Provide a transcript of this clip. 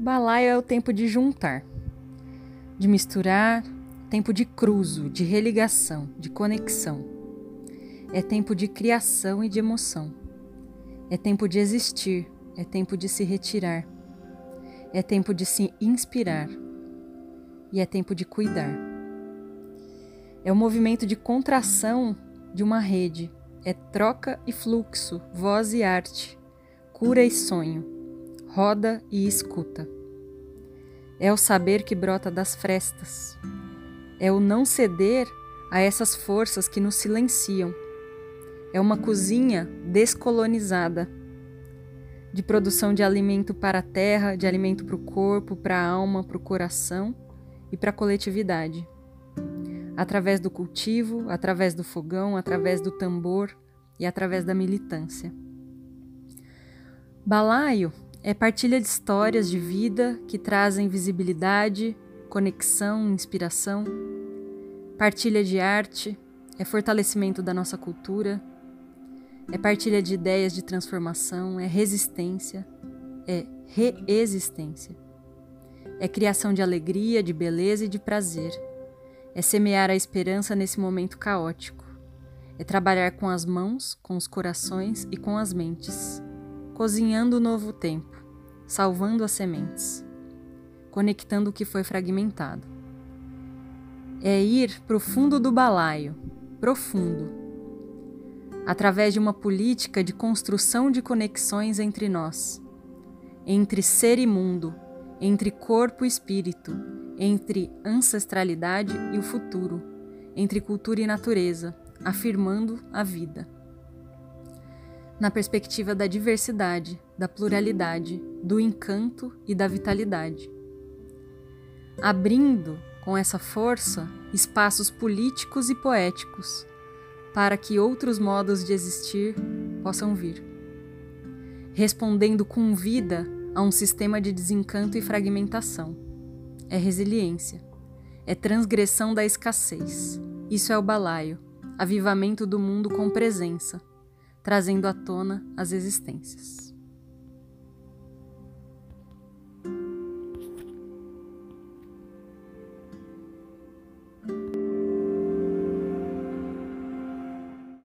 Balaio é o tempo de juntar, de misturar, tempo de cruzo, de religação, de conexão. É tempo de criação e de emoção. É tempo de existir, é tempo de se retirar. É tempo de se inspirar. E é tempo de cuidar. É o movimento de contração de uma rede. É troca e fluxo, voz e arte, cura e sonho roda e escuta. É o saber que brota das frestas. É o não ceder a essas forças que nos silenciam. É uma cozinha descolonizada de produção de alimento para a terra, de alimento para o corpo, para a alma, para o coração e para a coletividade. Através do cultivo, através do fogão, através do tambor e através da militância. Balaio é partilha de histórias de vida que trazem visibilidade, conexão, inspiração. Partilha de arte, é fortalecimento da nossa cultura. É partilha de ideias de transformação, é resistência, é reexistência. É criação de alegria, de beleza e de prazer. É semear a esperança nesse momento caótico. É trabalhar com as mãos, com os corações e com as mentes cozinhando o novo tempo, salvando as sementes, conectando o que foi fragmentado. É ir para o fundo do balaio, profundo, através de uma política de construção de conexões entre nós, entre ser e mundo, entre corpo e espírito, entre ancestralidade e o futuro, entre cultura e natureza, afirmando a vida na perspectiva da diversidade, da pluralidade, do encanto e da vitalidade. Abrindo com essa força espaços políticos e poéticos para que outros modos de existir possam vir. Respondendo com vida a um sistema de desencanto e fragmentação. É resiliência. É transgressão da escassez. Isso é o balaio, avivamento do mundo com presença trazendo à tona as existências.